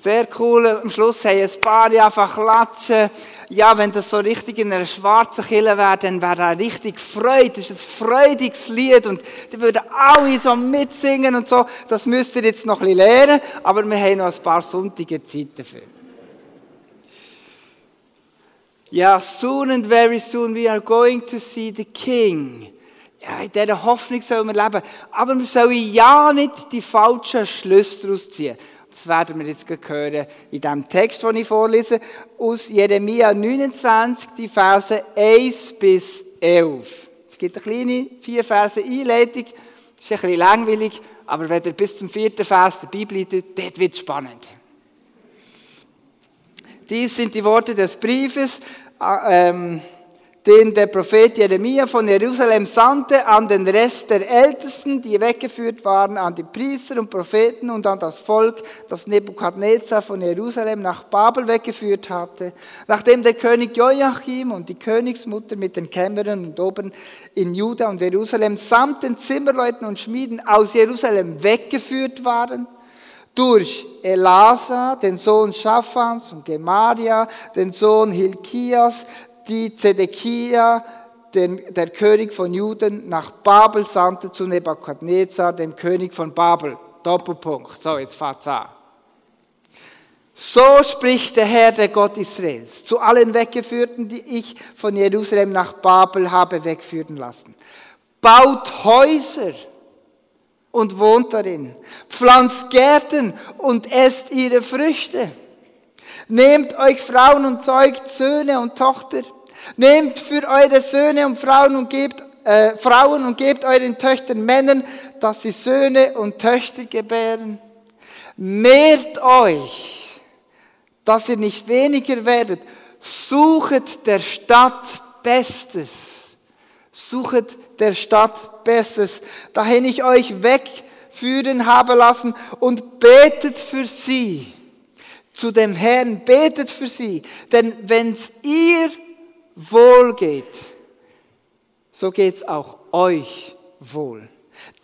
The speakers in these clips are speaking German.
Sehr cool. Am Schluss haben ein paar einfach klatschen. Ja, wenn das so richtig in einer schwarzen Kille wäre, dann wäre er richtig Freude. Das ist ein freudiges Lied und die würden alle so mitsingen und so. Das müsst ihr jetzt noch ein bisschen lernen, aber wir haben noch ein paar sonntige Zeit dafür. Ja, soon and very soon we are going to see the King. Ja, in dieser Hoffnung sollen wir leben. Aber wir sollen ja nicht die falschen Schlüsse daraus ziehen. Das werden wir jetzt hören in dem Text, den ich vorlese, aus Jeremia 29, die Verse 1 bis 11. Es gibt eine kleine vier Verse Einleitung. Das ist ein bisschen langweilig, aber wenn ihr bis zum vierten Vers dabei bleibt, dort wird es spannend. Dies sind die Worte des Briefes, äh, ähm, den der Prophet Jeremia von Jerusalem sandte an den Rest der Ältesten, die weggeführt waren, an die Priester und Propheten und an das Volk, das Nebukadnezar von Jerusalem nach Babel weggeführt hatte. Nachdem der König Joachim und die Königsmutter mit den Kämmerern und Obern in Juda und Jerusalem samt den Zimmerleuten und Schmieden aus Jerusalem weggeführt waren, durch Elasa, den Sohn Schaffans und Gemaria, den Sohn Hilkias, die Zedekia, den, der König von Juden, nach Babel sandte zu Nebukadnezar, dem König von Babel. Doppelpunkt. So, jetzt fahrt's an. So spricht der Herr, der Gott Israels, zu allen Weggeführten, die ich von Jerusalem nach Babel habe wegführen lassen. Baut Häuser und wohnt darin. Pflanzt Gärten und esst ihre Früchte. Nehmt euch Frauen und zeugt Söhne und Tochter. Nehmt für eure Söhne und Frauen und gebt äh, Frauen und gebt euren Töchtern Männern, dass sie Söhne und Töchter gebären. Mehrt euch, dass ihr nicht weniger werdet. Suchet der Stadt Bestes. Suchet der Stadt Bestes, dahin ich euch wegführen habe lassen und betet für sie. Zu dem Herrn betet für sie, denn wenn's ihr wohl geht, so geht's auch euch wohl.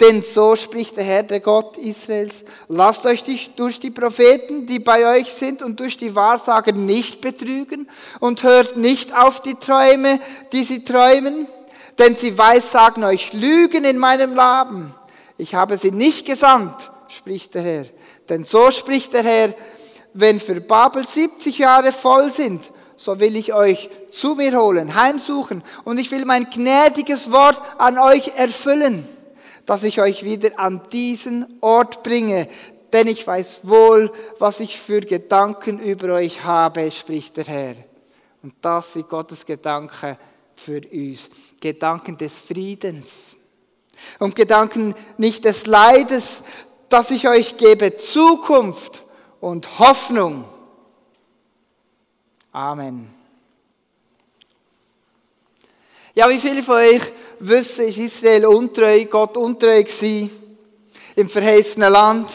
Denn so spricht der Herr, der Gott Israels, lasst euch durch die Propheten, die bei euch sind, und durch die Wahrsager nicht betrügen und hört nicht auf die Träume, die sie träumen, denn sie weissagen euch Lügen in meinem Laben. Ich habe sie nicht gesandt, spricht der Herr. Denn so spricht der Herr, wenn für Babel 70 Jahre voll sind, so will ich euch zu mir holen, heimsuchen und ich will mein gnädiges Wort an euch erfüllen, dass ich euch wieder an diesen Ort bringe, denn ich weiß wohl, was ich für Gedanken über euch habe, spricht der Herr. Und das sind Gottes Gedanken für uns. Gedanken des Friedens. Und Gedanken nicht des Leides, dass ich euch gebe Zukunft und Hoffnung. Amen. Ja, wie viele von euch wissen, ist Israel untreu, Gott untreu gewesen im verheißenen Land.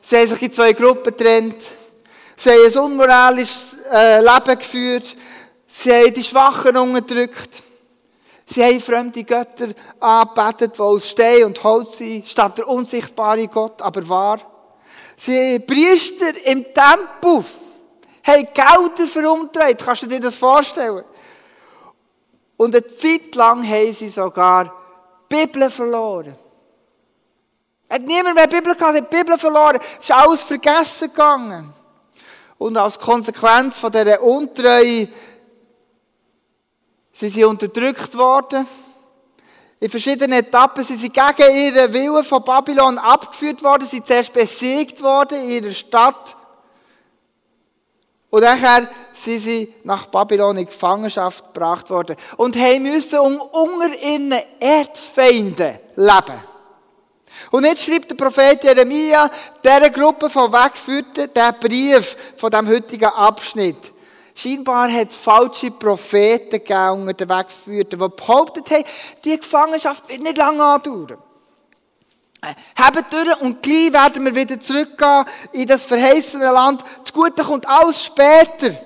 Sie haben sich in zwei Gruppen getrennt. Sie haben ein unmoralisches äh, Leben geführt. Sie haben die Schwachen unterdrückt. Sie haben fremde Götter angebetet, die aus Stein und Holz sind, statt der unsichtbare Gott, aber wahr. Sie Priester im Tempel, haben Gelder verumdreht. Kannst du dir das vorstellen? Und eine Zeit lang haben sie sogar Bibel verloren. Hat niemand mehr Bibel gehabt, hat die Bibel verloren. Es ist alles vergessen gegangen. Und als Konsequenz von dieser Untreue Sie sind unterdrückt worden. In verschiedenen Etappen sind sie gegen ihren Willen von Babylon abgeführt worden. Sie sind zuerst besiegt worden in ihrer Stadt. Und nachher sind sie nach Babylon in Gefangenschaft gebracht worden. Und haben müssen unter ihren Erzfeinden leben. Und jetzt schreibt der Prophet Jeremia dieser Gruppe von Weggeführten den Brief von dem heutigen Abschnitt. Scheinbar hat es falsche Propheten gegeben unter den Weggeführten, die behauptet haben, die Gefangenschaft wird nicht lange andauern. Äh, Habt durch und gleich werden wir wieder zurückgehen in das verheißene Land. Das Gute kommt alles später.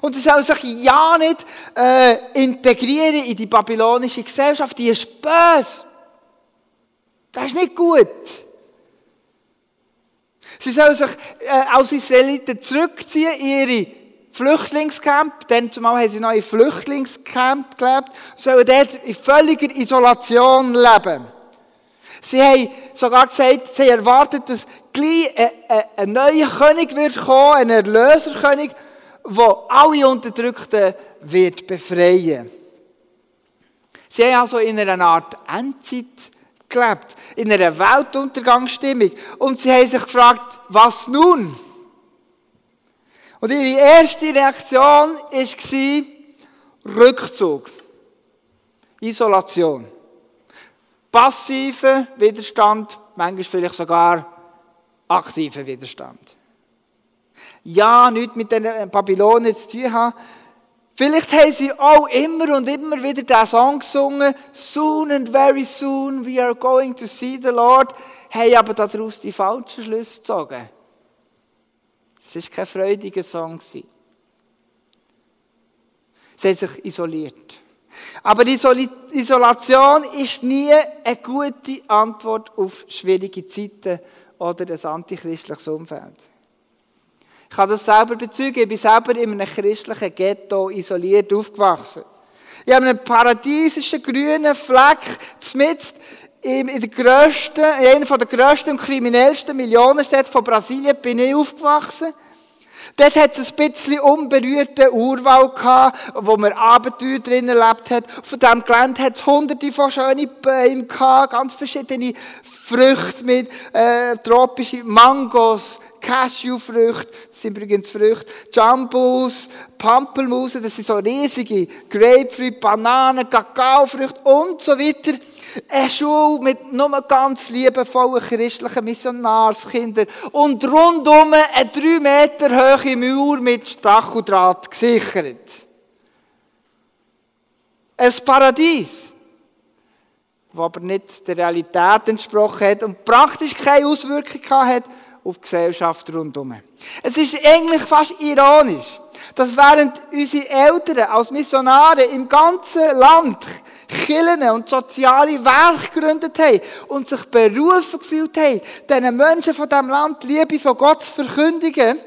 Und sie soll sich ja nicht äh, integrieren in die babylonische Gesellschaft. Die ist böse. Das ist nicht gut. Sie sollen sich äh, als Israeliten zurückziehen ihre Flüchtlingscamp, denn zumal haben sie noch in Flüchtlingscamp gelebt, sollen dort in völliger Isolation leben. Sie haben sogar gesagt, sie erwartet, dass gleich ein, ein, ein neuer König wird kommen, ein Erlöserkönig, der alle Unterdrückten wird befreien. Sie haben also in einer Art Endzeit gelebt, in einer Weltuntergangsstimmung. Und sie haben sich gefragt, was nun? Und ihre erste Reaktion war Rückzug, Isolation. Passiver Widerstand, manchmal vielleicht sogar aktiver Widerstand. Ja, nichts mit den Babylonien zu tun haben. Vielleicht haben sie auch immer und immer wieder diesen Song gesungen, Soon and very soon we are going to see the Lord, haben aber daraus die falschen Schlüsse gezogen. Es war kein freudiger Song. Sie haben sich isoliert. Aber Isolation ist nie eine gute Antwort auf schwierige Zeiten oder ein antichristliches Umfeld. Ich kann das selber bezeugen. Ich bin selber in einem christlichen Ghetto isoliert aufgewachsen. Ich habe einen paradiesischen grünen Fleck mitten in, der grössten, in einer der grössten und kriminellsten Millionenstädte von Brasilien bin ich aufgewachsen. Dort hat es ein bisschen unberührten Urwald gehabt, wo man Abenteuer drin erlebt hat. Von diesem Gelände hat es hunderte von schönen Bäumen gehabt, ganz verschiedene Früchte mit, äh, tropische Mangos, Cashewfrüchte, das sind übrigens Früchte, Jambus, Pampelmusen, das sind so riesige Grapefruit, Bananen, Kakaofrüchte und so weiter. Eine Schule mit nur ganz liebevollen christlichen Missionarskindern und rundum eine drei Meter hohe Mauer mit Stacheldraht gesichert. Ein Paradies, das aber nicht der Realität entsprochen hat und praktisch keine Auswirkungen hat auf die Gesellschaft rundherum. Es ist eigentlich fast ironisch, dass während unsere Eltern als Missionare im ganzen Land Kirchen und soziale Werke gegründet haben und sich berufen gefühlt haben, diesen Menschen von diesem Land Liebe von Gott zu verkündigen,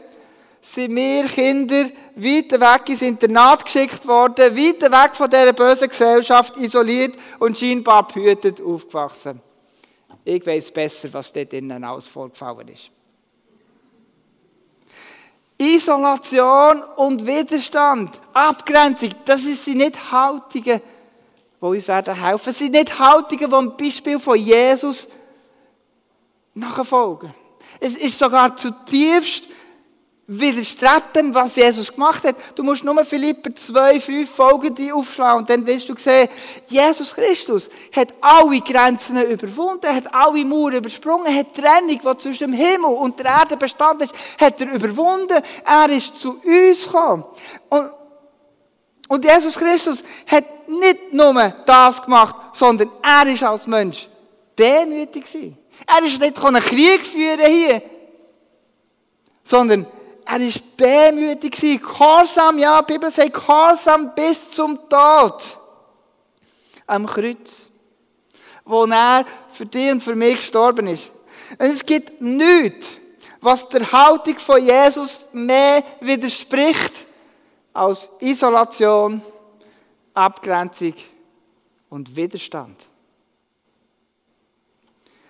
sind wir Kinder weit weg ins Internat geschickt worden, weit weg von dieser bösen Gesellschaft, isoliert und scheinbar behütet aufgewachsen. Ich weiß besser, was dort innen alles vorgefallen ist. Isolation und Widerstand, Abgrenzung, das die nicht Haltungen die uns werden helfen. Es sind nicht Haltungen, die ein Beispiel von Jesus nachfolgen. Es ist sogar zutiefst widerstrebt was Jesus gemacht hat. Du musst nur Philipper 2, 5 folgende aufschlagen und dann wirst du sehen, Jesus Christus hat alle Grenzen überwunden, hat alle Mauern übersprungen, hat die Trennung, die zwischen dem Himmel und der Erde bestand ist, hat er überwunden. Er ist zu uns gekommen. Und und Jesus Christus hat nicht nur das gemacht, sondern er ist als Mensch demütig gewesen. Er ist nicht einen Krieg führen hier, sondern er ist demütig. Gehorsam, ja, die Bibel sagt Gehorsam bis zum Tod. Am Kreuz. Wo er für dich und für mich gestorben ist. Und es gibt nichts, was der Haltung von Jesus mehr widerspricht, aus Isolation, Abgrenzung und Widerstand.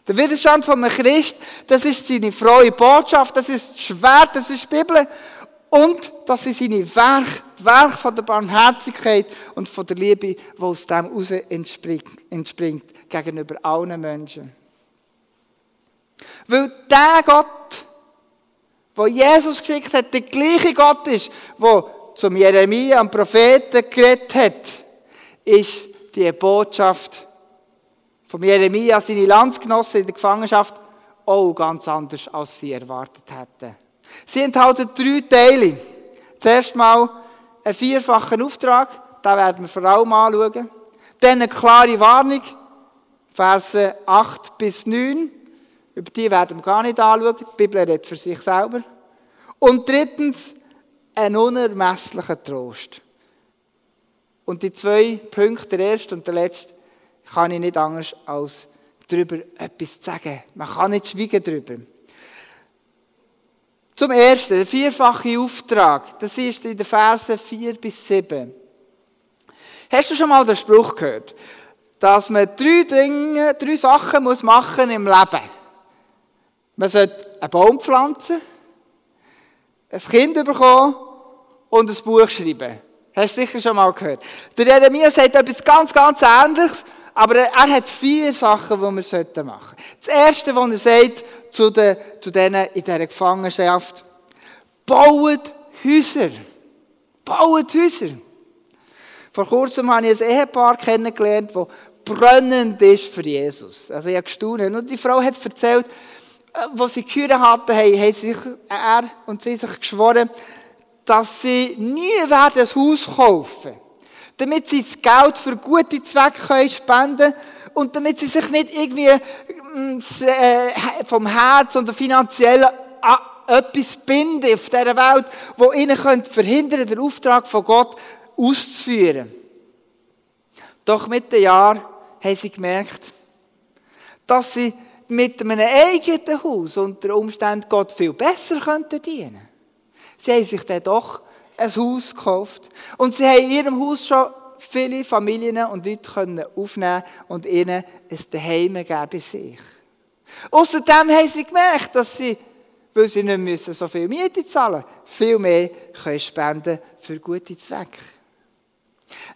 Der Widerstand von einem Christ, das ist seine frohe Botschaft, das ist das Schwert, das ist die Bibel und das ist seine Werk, das Werk von der Barmherzigkeit und von der Liebe, die aus dem heraus entspringt, entspringt gegenüber allen Menschen. Weil der Gott, wo Jesus geschickt hat, der gleiche Gott ist, der zum Jeremia, am Propheten, geredet hat, ist die Botschaft von Jeremia, seine Landsgenossen in der Gefangenschaft, auch ganz anders, als sie erwartet hätten. Sie enthalten drei Teile. Zuerst mal einen vierfachen Auftrag, da werden wir vor allem anschauen. Dann eine klare Warnung, Verse 8 bis 9. Über die werden wir gar nicht anschauen. Die Bibel redet für sich selber. Und drittens ein unermesslicher Trost. Und die zwei Punkte, der erste und der letzte, kann ich nicht anders als darüber etwas sagen. Man kann nicht schweigen darüber. Zum Ersten, der vierfache Auftrag. Das ist in den Versen 4 bis 7. Hast du schon mal den Spruch gehört, dass man drei Dinge, drei Sachen muss machen im Leben? Man sollte einen Baum pflanzen, ein Kind bekommen und ein Buch schreiben. Hast du sicher schon mal gehört. Der Jeremia sagt etwas ganz, ganz Ähnliches, aber er hat vier Sachen, die wir machen sollten. Das Erste, was er sagt zu, den, zu denen in dieser Gefangenschaft, baut Häuser. Baut Häuser. Vor kurzem habe ich ein Ehepaar kennengelernt, das brennend ist für Jesus. Also ich habe gestaunt. Und die Frau hat erzählt, als sie Kühe hatten, haben sich, er und sie sich geschworen, dass sie nie werden ein Haus kaufen damit sie das Geld für gute Zwecke spenden können und damit sie sich nicht irgendwie mm, äh, vom Herz oder finanziell an etwas binden auf dieser Welt, wo ihnen verhindern den Auftrag von Gott auszuführen. Doch mit den Jahren haben sie gemerkt, dass sie mit einem eigenen Haus unter Umständen Gott viel besser könnten dienen. Sie haben sich dann doch ein Haus gekauft und sie haben in ihrem Haus schon viele Familien und Leute können aufnehmen und ihnen ein Daheim geben bei sich. Außerdem haben sie gemerkt, dass sie, weil sie nicht müssen, so viel Miete zahlen viel mehr können spenden für gute Zwecke.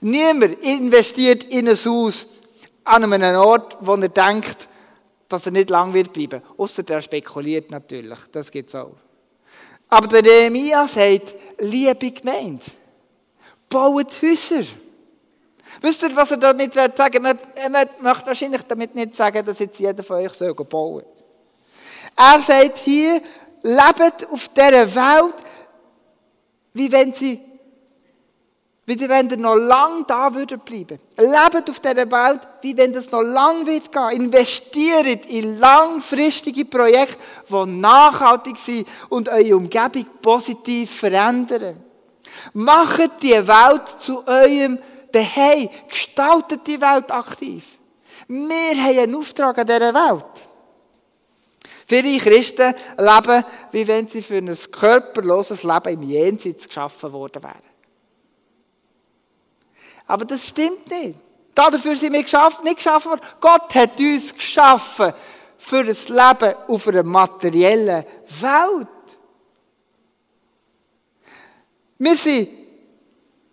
Niemand investiert in ein Haus an einem Ort, wo er denkt, dass er nicht lang wird bleiben. Außer der spekuliert natürlich. Das gibt es auch. Aber der Nehemiah sagt, liebe Gemeinde, baut Häuser. Wisst ihr, was er damit sagen will? Er möchte wahrscheinlich damit nicht sagen, dass jetzt jeder von euch bauen soll. Er sagt hier, lebt auf dieser Welt, wie wenn sie wie wenn ihr noch lang da würdet bleiben. Lebt auf dieser Welt, wie wenn das noch lang wird gehen. Investiert in langfristige Projekte, die nachhaltig sind und eure Umgebung positiv verändern. Macht die Welt zu eurem Daheim. Gestaltet die Welt aktiv. Wir haben einen Auftrag an dieser Welt. Viele Christen leben, wie wenn sie für ein körperloses Leben im Jenseits geschaffen worden wären. Aber das stimmt nicht. Dafür sind wir geschaffen, nicht geschaffen worden. Gott hat uns geschaffen für ein Leben auf einer materiellen Welt. Wir sind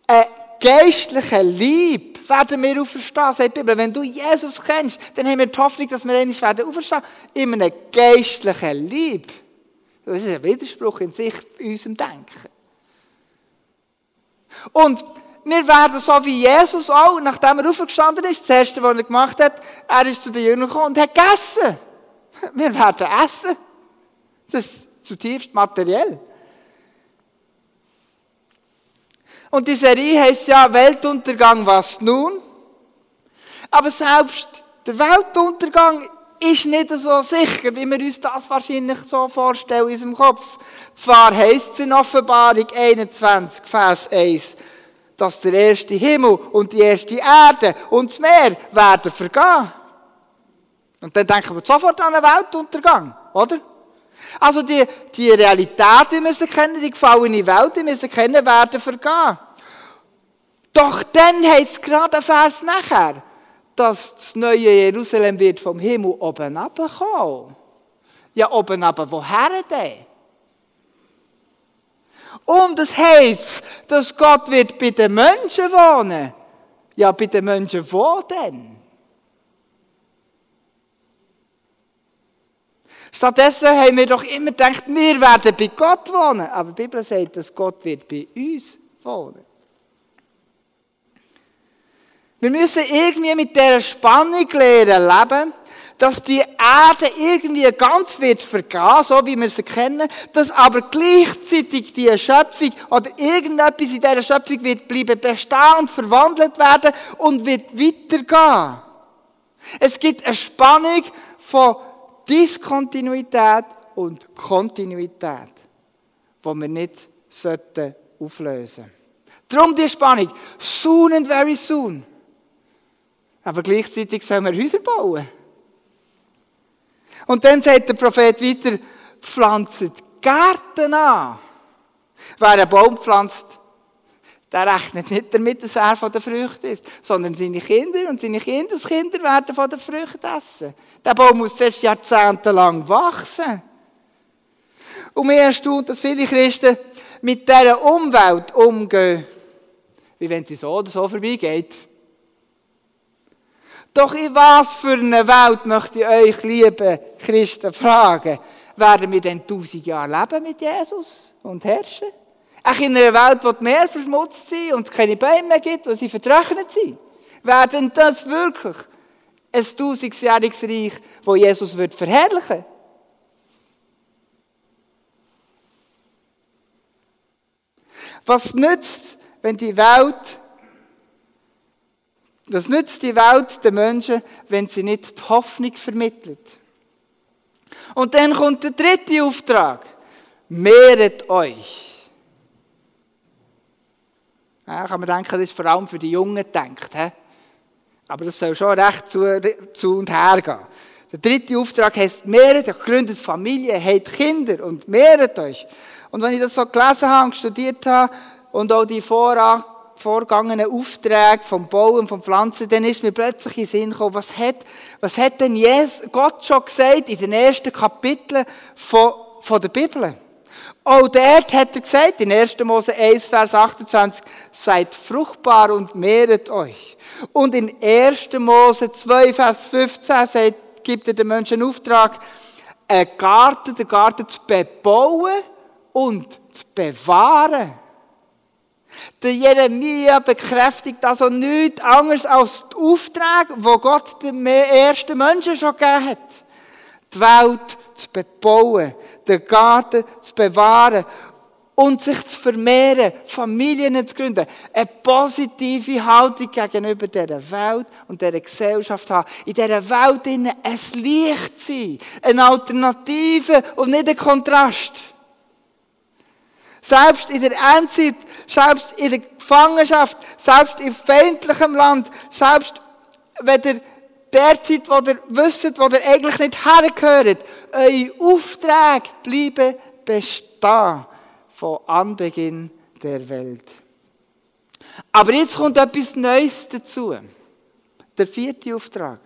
ein geistlicher Lieb, werden wir auferstehen, sagt die Bibel. Wenn du Jesus kennst, dann haben wir die Hoffnung, dass wir einmal werden auferstehen. In einem geistlichen Lieb. Das ist ein Widerspruch in sich, in unserem Denken. Und wir werden so wie Jesus auch, nachdem er aufgestanden ist, das Erste, was er gemacht hat, er ist zu den Jüngern gekommen und hat gegessen. Wir werden essen. Das ist zutiefst materiell. Und die Serie heißt ja Weltuntergang, was nun? Aber selbst der Weltuntergang ist nicht so sicher, wie wir uns das wahrscheinlich so vorstellen in unserem Kopf. Zwar heißt es in Offenbarung 21, Vers 1, dass der erste Himmel und die erste Erde und das Meer werden vergehen. Und dann denken wir sofort an einen Weltuntergang, oder? Also die, die Realität, die wir sie kennen, die gefallene Welt, die wir sie kennen, werden vergehen. Doch dann heißt es gerade ein Vers nachher, dass das neue Jerusalem wird vom Himmel oben abkommen. Ja, oben aber woher denn? Und es heißt, dass Gott wird bei den Menschen wohnen. Ja, bei den Menschen wo denn? Stattdessen haben wir doch immer gedacht, wir werden bei Gott wohnen. Aber die Bibel sagt, dass Gott wird bei uns wohnen. Wir müssen irgendwie mit dieser Spannung lernen leben, dass die Erde irgendwie ganz wird vergehen, so wie wir sie kennen, dass aber gleichzeitig die Schöpfung oder irgendetwas in dieser Schöpfung wird bleiben bestehen und verwandelt werden und wird weitergehen. Es gibt eine Spannung von Diskontinuität und Kontinuität, die wir nicht sollten auflösen sollten. Darum die Spannung. Soon and very soon. Aber gleichzeitig sollen wir Häuser bauen. Und dann sagt der Prophet weiter, pflanzt Gärten an. Wer einen Baum pflanzt, der rechnet nicht damit, dass er von der Früchte ist, sondern seine Kinder und seine Kindeskinder werden von der Früchte essen. Der Baum muss erst jahrzehntelang wachsen. Und mir erstaunt, dass viele Christen mit dieser Umwelt umgehen, wie wenn sie so oder so vorbeigeht. Doch in was für einer Welt möchte ich euch, liebe Christen, fragen? Werden wir denn tausend Jahre leben mit Jesus und herrschen? Auch in einer Welt, wo die Meer verschmutzt sind und es keine Bäume mehr gibt, wo sie vertrocknet sind. Werden das wirklich ein tausendjähriges Reich, wo Jesus wird verherrlichen Was nützt, wenn die Welt, was nützt die Welt den Menschen, wenn sie nicht die Hoffnung vermittelt? Und dann kommt der dritte Auftrag. Mehret euch. Ja, kann man denken, das ist vor allem für die Jungen gedacht. He? Aber das soll schon recht zu, zu und her gehen. Der dritte Auftrag heißt, mehret euch, gründet Familie, habt Kinder und mehret euch. Und wenn ich das so gelesen habe und studiert habe und auch die Vorrat vorgangenen Aufträge vom Bauen, vom Pflanzen, dann ist mir plötzlich in den Sinn gekommen, was hat, was hat denn Jesus, Gott schon gesagt in den ersten Kapiteln von, von der Bibel? Auch dort hat er gesagt, in 1. Mose 1, Vers 28, seid fruchtbar und mehret euch. Und in 1. Mose 2, Vers 15 sagt, gibt er den Menschen Auftrag, einen Garten, den Garten zu bebauen und zu bewahren. Der Jeremia bekräftigt also nichts anderes als die Aufträge, wo Gott den ersten Menschen schon gegeben hat. Die Welt zu bebauen, den Garten zu bewahren und sich zu vermehren, Familien zu gründen, eine positive Haltung gegenüber dieser Welt und dieser Gesellschaft haben. In dieser Welt ein Licht sein, eine Alternative und nicht ein Kontrast. Selbst in der Endzeit, selbst in der Gefangenschaft, selbst in feindlichem Land, selbst wenn ihr derzeit, wo ihr wisst, wo ihr eigentlich nicht hergehört, eure Aufträge bleiben bestehen von Anbeginn der Welt. Aber jetzt kommt etwas Neues dazu. Der vierte Auftrag.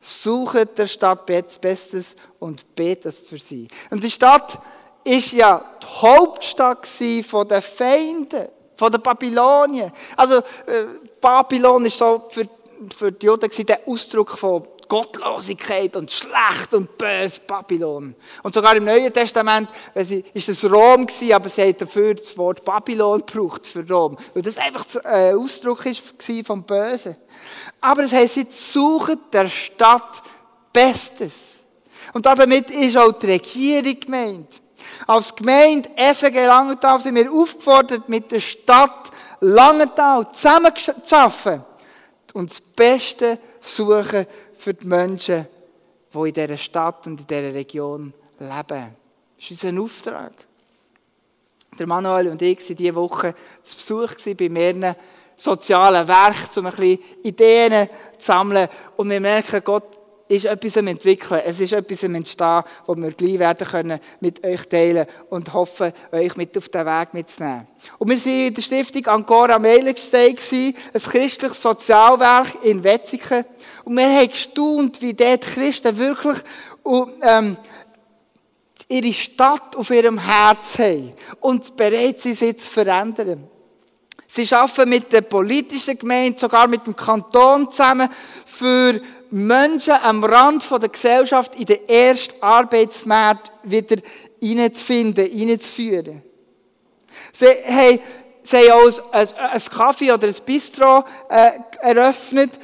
Suche der Stadt Bestes und betet für sie. Und die Stadt ist ja die Hauptstadt von den Feinden, von den Babylonien. Also, äh, Babylon ist so für, für die Juden der Ausdruck von Gottlosigkeit und schlecht und bös Babylon. Und sogar im Neuen Testament ist es Rom gewesen, aber sie hat dafür das Wort Babylon gebraucht für Rom. Weil das einfach ein äh, Ausdruck ist vom Bösen. Aber es heisst, sie suchen der Stadt Bestes. Und damit ist auch die Regierung gemeint. Als Gemeinde FG Langenthal sind wir aufgefordert, mit der Stadt Langenthal zusammen zu arbeiten und das Beste suchen für die Menschen, die in dieser Stadt und in dieser Region leben. Das ist unser Auftrag. Der Manuel und ich waren diese Woche zu Besuch bei mehreren sozialen Werken, um ein bisschen Ideen zu sammeln. Und wir merken, Gott ist etwas am entwickeln. Es ist etwas am entstehen, das wir gleich werden können mit euch teilen und hoffen, euch mit auf den Weg mitzunehmen. Und wir waren in der Stiftung Ancora Meilenstein, ein christliches Sozialwerk in Wetzigen. Und wir haben gestaunt, wie dort Christen wirklich ähm, ihre Stadt auf ihrem Herz haben und bereit sind, sie zu verändern. Sie arbeiten mit der politischen Gemeinde, sogar mit dem Kanton zusammen, für Menschen am Rand der Gesellschaft in den ersten Arbeitsmarkt wieder hineinzufinden, hineinzuführen. Sie haben, sie haben auch ein, ein, Kaffee oder ein Bistro äh, eröffnet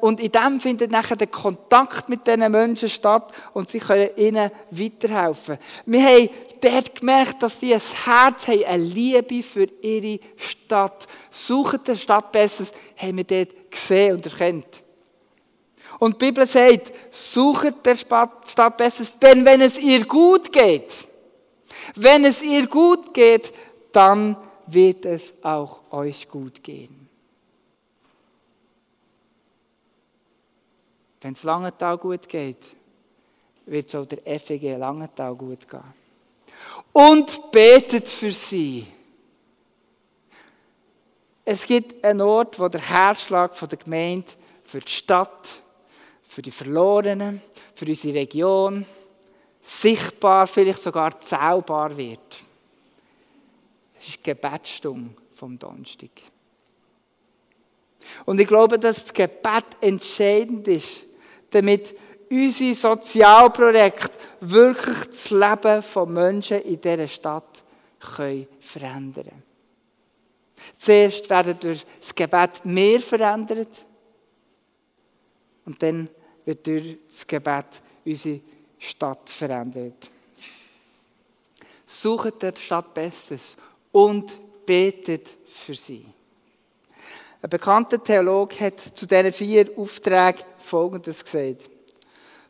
und in dem findet nachher der Kontakt mit diesen Menschen statt und sie können ihnen weiterhelfen. Wir haben dort gemerkt, dass sie ein Herz haben, eine Liebe für ihre Stadt. Suchen der Stadt Besseres, haben wir dort gesehen und erkannt. Und die Bibel sagt, sucht der Stadt Besseres, denn wenn es ihr gut geht, wenn es ihr gut geht, dann wird es auch euch gut gehen. Wenn es Langenthal gut geht, wird es auch der FEG Langenthal gut gehen. und betet für sie. Es gibt einen Ort, wo der Herzschlag der Gemeinde für die Stadt, für die Verlorenen, für unsere Region sichtbar, vielleicht sogar zählbar wird. Es ist die Gebetsstunde vom Donnerstag. Und ich glaube, dass das Gebet entscheidend ist, damit unsere Sozialprojekte wirklich das Leben von Menschen in dieser Stadt können verändern können. Zuerst werden durch das Gebet mehr verändert und dann wird durch das Gebet unsere Stadt verändert. Sucht der Stadt Bestes und betet für sie. Ein bekannter Theologe hat zu diesen vier Aufträgen Folgendes gesagt.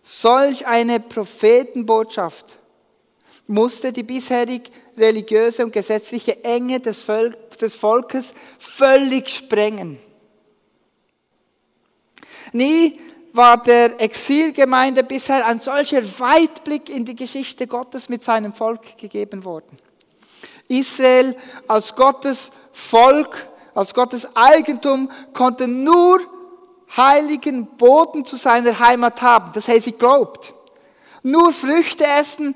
Solch eine Prophetenbotschaft musste die bisherig religiöse und gesetzliche Enge des, Volkes völlig sprengen. Nie war der Exilgemeinde bisher ein solcher Weitblick in die Geschichte Gottes mit seinem Volk gegeben worden. Israel als Gottes Volk, als Gottes Eigentum konnte nur heiligen Boden zu seiner Heimat haben. Das heißt, sie glaubt. Nur Früchte essen,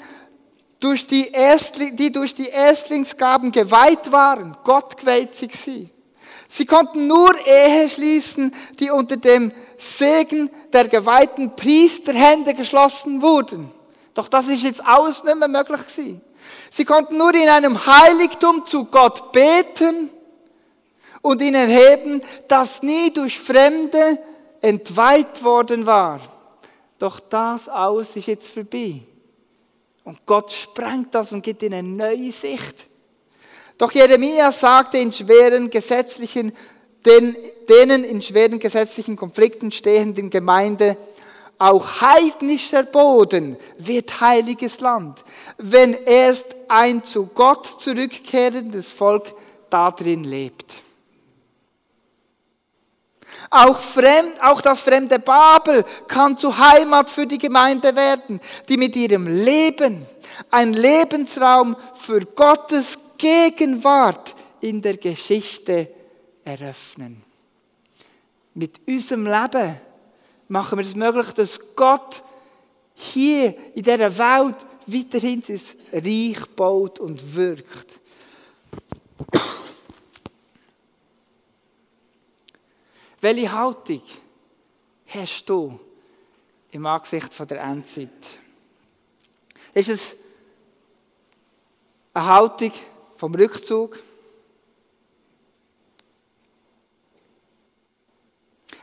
durch die, Erstling, die durch die Erstlingsgaben geweiht waren. Gott geweiht sich sie. Sie konnten nur Ehe schließen, die unter dem Segen der geweihten Priesterhände geschlossen wurden. Doch das ist jetzt alles nicht mehr möglich gewesen. Sie konnten nur in einem Heiligtum zu Gott beten und ihn erheben, das nie durch Fremde entweiht worden war. Doch das alles ist jetzt vorbei. Und Gott sprengt das und gibt ihnen eine neue Sicht. Doch Jeremia sagte in schweren gesetzlichen, den, denen in schweren gesetzlichen Konflikten stehenden Gemeinde, auch heidnischer Boden wird heiliges Land, wenn erst ein zu Gott zurückkehrendes Volk darin lebt. Auch, fremd, auch das fremde Babel kann zu Heimat für die Gemeinde werden, die mit ihrem Leben ein Lebensraum für Gottes Gegenwart in der Geschichte eröffnen. Mit unserem Leben machen wir es möglich, dass Gott hier in dieser Welt weiterhin sein Reich baut und wirkt. Welche Haltung hast du im Angesicht der Endzeit? Ist es eine Haltung vom Rückzug?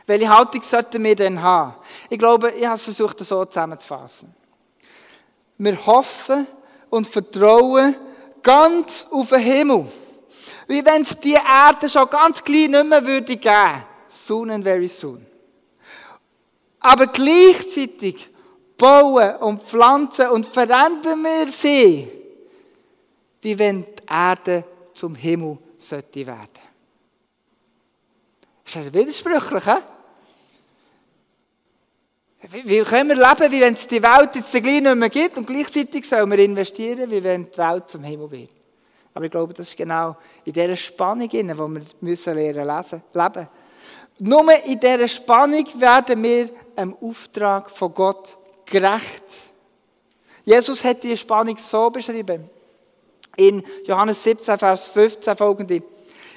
Welche Haltung sollten wir denn haben? Ich glaube, ich habe es versucht, das so zusammenzufassen. Wir hoffen und vertrauen ganz auf den Himmel. Wie wenn es die Erde schon ganz klein nicht mehr würde geben. Soon and very soon. Aber gleichzeitig bauen und pflanzen und verändern wir sie, wie wenn die Erde zum Himmel sollte werden. Ist das widersprüchlich, he? Wie können wir leben, wie wenn es die Welt jetzt gleich nicht mehr gibt und gleichzeitig sollen wir investieren, wie wenn die Welt zum Himmel wird? Aber ich glaube, das ist genau in dieser Spannung, in der wir müssen lernen lesen, leben Nur in dieser Spannung werden wir einem Auftrag von Gott gerecht. Jesus hat die Spannung so beschrieben. In Johannes 17, Vers 15 folgende.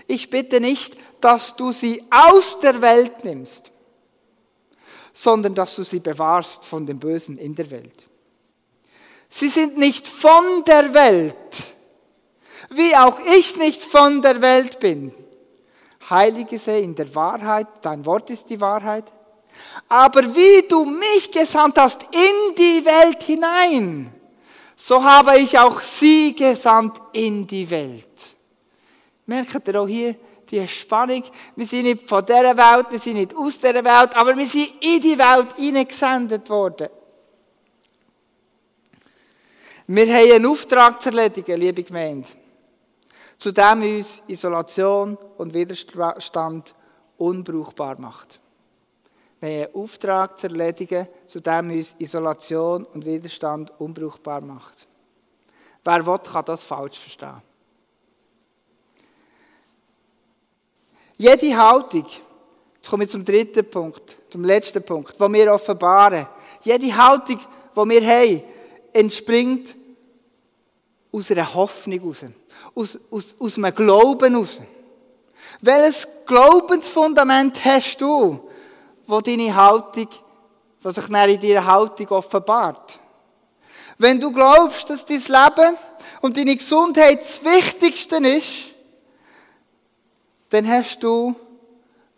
Ich bitte nicht, dass du sie aus der Welt nimmst, sondern dass du sie bewahrst von dem Bösen in der Welt. Sie sind nicht von der Welt, wie auch ich nicht von der Welt bin. Heilige sie in der Wahrheit, dein Wort ist die Wahrheit. Aber wie du mich gesandt hast in die Welt hinein, so habe ich auch sie gesandt in die Welt. Merkt ihr auch hier, die Spannung. Wir sind nicht von dieser Welt, wir sind nicht aus dieser Welt, aber wir sind in die Welt hineingesendet worden. Wir haben einen Auftrag zu erledigen, liebe Gemeinde, zu dem uns Isolation und Widerstand unbrauchbar macht. Wir haben einen Auftrag zu erledigen, zu dem uns Isolation und Widerstand unbrauchbar macht. Wer will, kann das falsch verstehen. Jede Haltung, jetzt komme ich zum dritten Punkt, zum letzten Punkt, wo wir offenbaren. Jede Haltung, die wir haben, entspringt aus einer Hoffnung heraus, aus, aus, aus einem Glauben heraus. Welches Glaubensfundament hast du, wo deine Haltung, was sich dann in deiner Haltung offenbart? Wenn du glaubst, dass dein Leben und deine Gesundheit das Wichtigste ist, dann hast du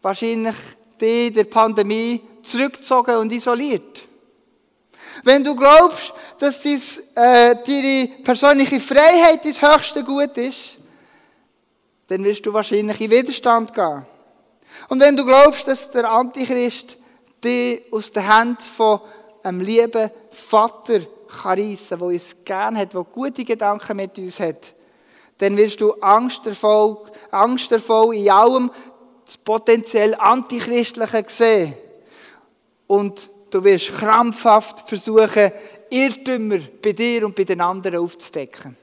wahrscheinlich die der Pandemie zurückgezogen und isoliert. Wenn du glaubst, dass dies, äh, deine persönliche Freiheit das höchste Gut ist, dann wirst du wahrscheinlich in Widerstand gehen. Und wenn du glaubst, dass der Antichrist dich aus der Hand von einem lieben Vater kann reissen, der uns gern hat, der gute Gedanken mit uns hat, dann wirst du angstervoll, angstervoll in allem das potenziell Antichristliche sehen. Und du wirst krampfhaft versuchen, Irrtümer bei dir und bei den anderen aufzudecken.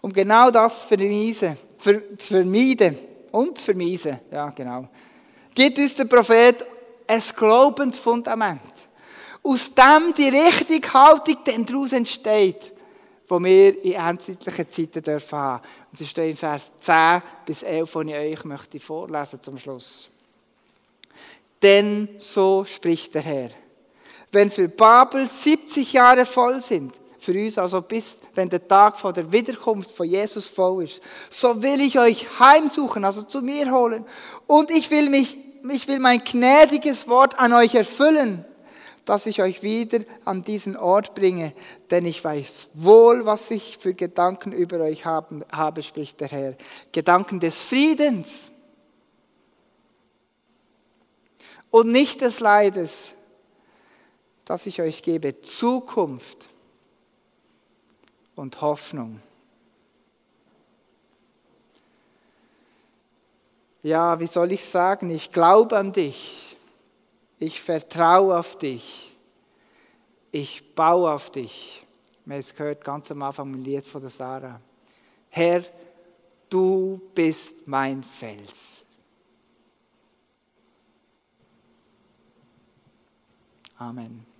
Um genau das zu vermeiden, zu vermeiden und zu vermeiden, ja genau, gibt uns der Prophet ein Glaubensfundament, aus dem die richtige Haltung dann daraus entsteht, wo wir in endzeitlichen Zeiten dürfen haben. Und sie steht in Vers 10 bis 11, von ich euch möchte vorlesen zum Schluss. Denn so spricht der Herr. Wenn für Babel 70 Jahre voll sind, für uns also bis, wenn der Tag vor der Wiederkunft von Jesus voll ist, so will ich euch heimsuchen, also zu mir holen. Und ich will mich, ich will mein gnädiges Wort an euch erfüllen, dass ich euch wieder an diesen Ort bringe, denn ich weiß wohl, was ich für Gedanken über euch haben, habe, spricht der Herr. Gedanken des Friedens und nicht des Leides, dass ich euch gebe Zukunft und Hoffnung. Ja, wie soll ich sagen, ich glaube an dich, ich vertraue auf dich, ich baue auf dich. Es gehört ganz am Anfang im Lied von der Sarah. Herr, du bist mein Fels. Amen.